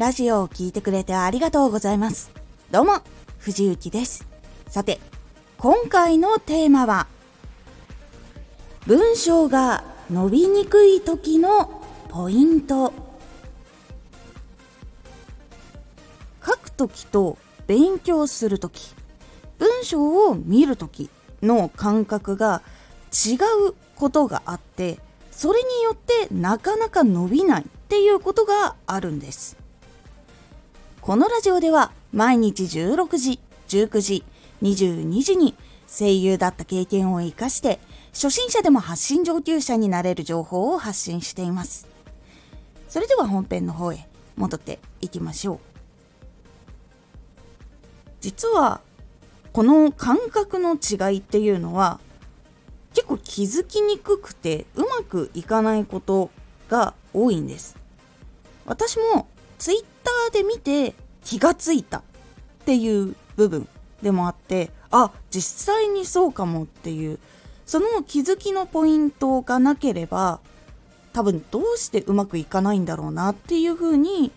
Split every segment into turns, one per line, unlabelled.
ラジオを聴いてくれてありがとうございます。どうも、藤幸です。さて、今回のテーマは、文章が伸びにくい時のポイント。書く時と勉強する時、文章を見る時の感覚が違うことがあって、それによってなかなか伸びないっていうことがあるんです。このラジオでは毎日16時、19時、22時に声優だった経験を活かして初心者でも発信上級者になれる情報を発信しています。それでは本編の方へ戻っていきましょう。実はこの感覚の違いっていうのは結構気づきにくくてうまくいかないことが多いんです。私もツイッターで見て気がついたっていう部分でもあってあ実際にそうかもっていうその気づきのポイントがなければ多分どうしてうまくいかないんだろうなっていうふうに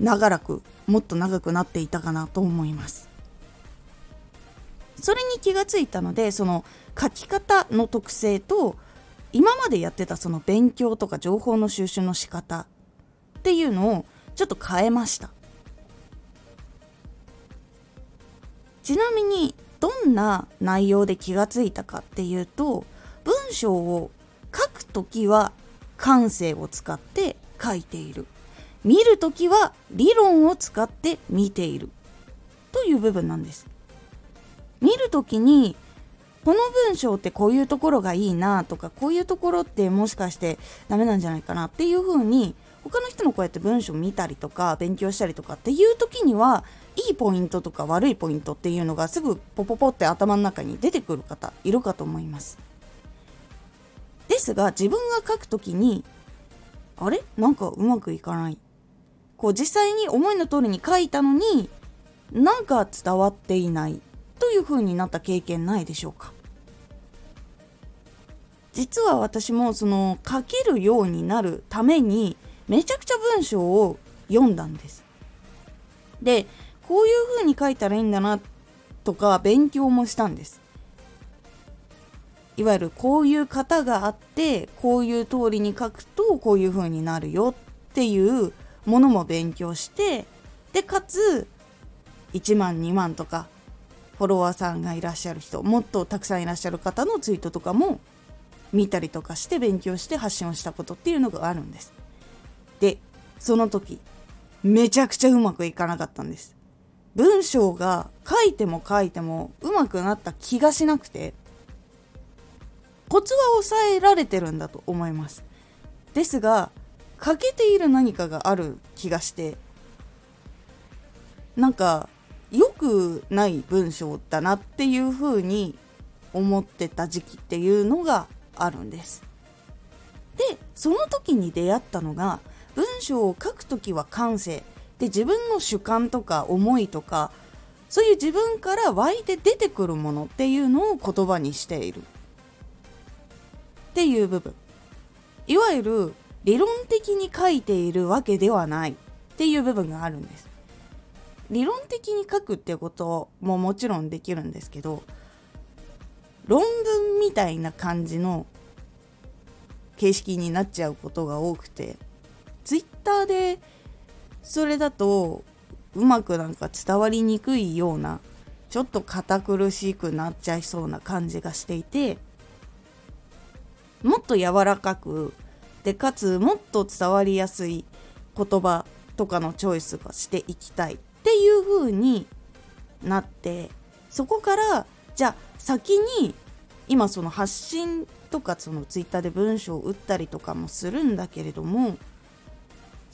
長らくもっと長くなっていたかなと思います。それに気がついたのでその書き方の特性と今までやってたその勉強とか情報の収集の仕方っていうのをちょっと変えました。ちなみにどんな内容で気がついたかっていうと文章を書くときは感性を使って書いている。見るときは理論を使って見ている。という部分なんです。見るときにこの文章ってこういうところがいいなとかこういうところってもしかしてダメなんじゃないかなっていうふうに他の人のこうやって文章見たりとか勉強したりとかっていう時にはいいポイントとか悪いポイントっていうのがすぐポポポって頭の中に出てくる方いるかと思います。ですが自分が書く時にあれ？なんかうまくいかない。こう実際に思いの通りに書いたのになんか伝わっていない。という風になった経験ないでしょうか。実は私もその書けるようになるためにめちゃくちゃ文章を読んだんです。でこういう風に書いたらいいんだなとか勉強もしたんです。いわゆるこういう型があってこういう通りに書くとこういう風になるよっていうものも勉強してでかつ1万2万とかフォロワーさんがいらっしゃる人もっとたくさんいらっしゃる方のツイートとかも見たりとかして勉強して発信をしたことっていうのがあるんです。その時、めちゃくちゃうまくいかなかったんです。文章が書いても書いてもうまくなった気がしなくて、コツは抑えられてるんだと思います。ですが、欠けている何かがある気がして、なんか良くない文章だなっていうふうに思ってた時期っていうのがあるんです。でその時に出会ったのが文章を書く時は感性。で自分の主観とか思いとかそういう自分から湧いて出てくるものっていうのを言葉にしている。っていう部分。いわゆる理論的に書いているわけではない。っていう部分があるんです。理論的に書くってことももちろんできるんですけど論文みたいな感じの形式になっちゃうことが多くてツイッターでそれだとうまくなんか伝わりにくいようなちょっと堅苦しくなっちゃいそうな感じがしていてもっと柔らかくでかつもっと伝わりやすい言葉とかのチョイスがしていきたいっていう風になってそこからじゃあ先に今その発信とかそのツイッターで文章を打ったりとかもするんだけれども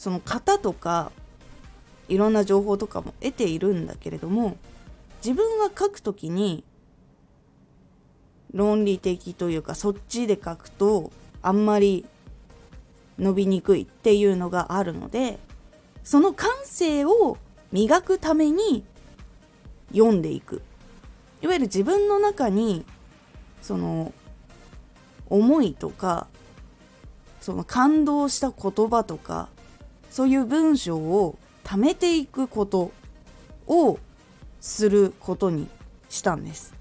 その型とかいろんな情報とかも得ているんだけれども自分が書くときに論理的というかそっちで書くとあんまり伸びにくいっていうのがあるのでその感性を磨くために読んでいく。いわゆる自分の中にその思いとかその感動した言葉とかそういう文章を貯めていくことをすることにしたんです。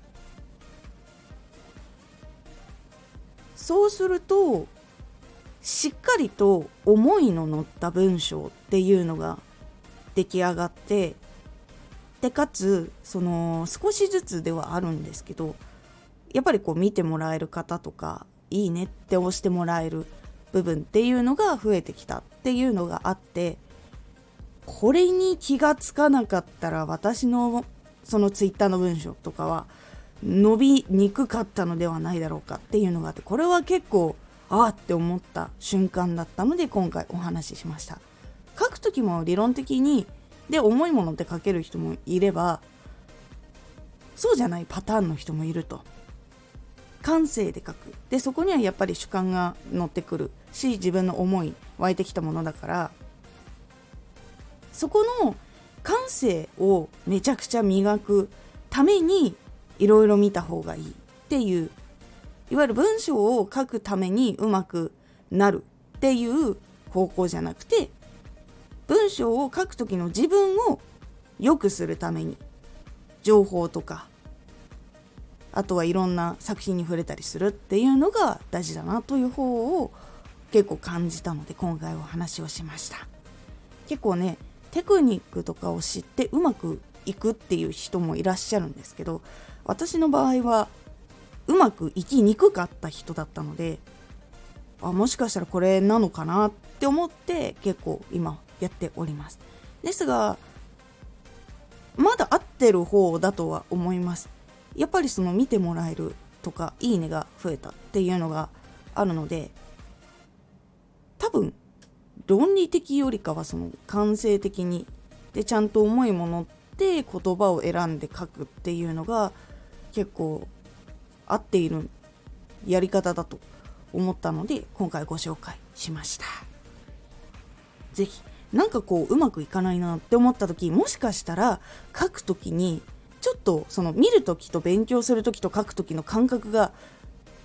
そうするとしっかりと思いの乗った文章っていうのが出来上がってでかつその少しずつではあるんですけどやっぱりこう見てもらえる方とかいいねって押してもらえる部分っていうのが増えてきたっていうのがあってこれに気がつかなかったら私のそのツイッターの文章とかは伸びにくかったのではないだろうかっていうのがあってこれは結構ああって思った瞬間だったので今回お話ししました。書く時も理論的にで重いものって書ける人もいればそうじゃないパターンの人もいると。感性で書く。でそこにはやっぱり主観が乗ってくるし自分の思い湧いてきたものだから。そこの感性をめちゃくちゃ磨くためにいろいろ見た方がいい。っていう。いわゆる文章を書くためにうまくなる。っていう方向じゃなくて文章を書く時の自分を良くするために。情報とかあとはいろんな作品に触れたりするっていうのが大事だなという方を結構感じたので今回お話をしました。結構ねテクニックとかを知ってうまくいくっていう人もいらっしゃるんですけど私の場合はうまくいきにくかった人だったのであもしかしたらこれなのかなって思って結構今やっております。ですがまだ合ってる方だとは思います。やっぱりその見てもらえるとかいいねが増えたっていうのがあるので多分論理的よりかはその感性的にでちゃんと重いものって言葉を選んで書くっていうのが結構合っているやり方だと思ったので今回ご紹介しました。是非なんかこううまくいかないなって思った時もしかしたら書く時にちょっとその見る時と勉強する時と書く時の感覚が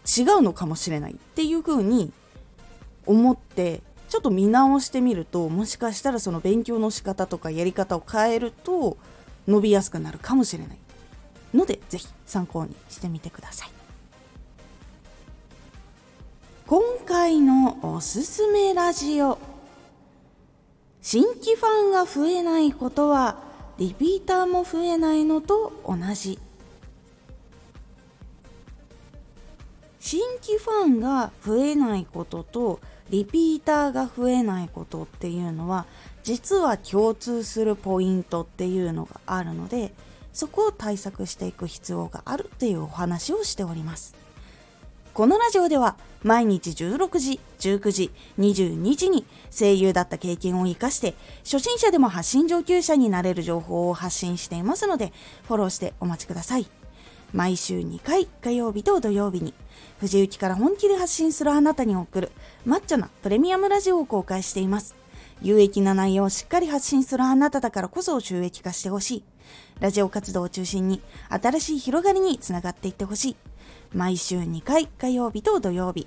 違うのかもしれないっていう風に思ってちょっと見直してみるともしかしたらその勉強の仕方とかやり方を変えると伸びやすくなるかもしれない。ので是非参考にしてみてください。今回のおすすめラジオ。新規ファンが増えないことはリピーターも増えないのと同じ。新規ファンが増えないこととリピーターが増えないことっていうのは実は共通するポイントっていうのがあるのでそこを対策していく必要があるっていうお話をしております。このラジオでは毎日16時、19時、22時に声優だった経験を活かして初心者でも発信上級者になれる情報を発信していますのでフォローしてお待ちください毎週2回火曜日と土曜日に藤雪から本気で発信するあなたに送るマッチョなプレミアムラジオを公開しています。有益な内容をしっかり発信するあなただからこそ収益化してほしい。ラジオ活動を中心に新しい広がりにつながっていってほしい。毎週2回火曜日と土曜日。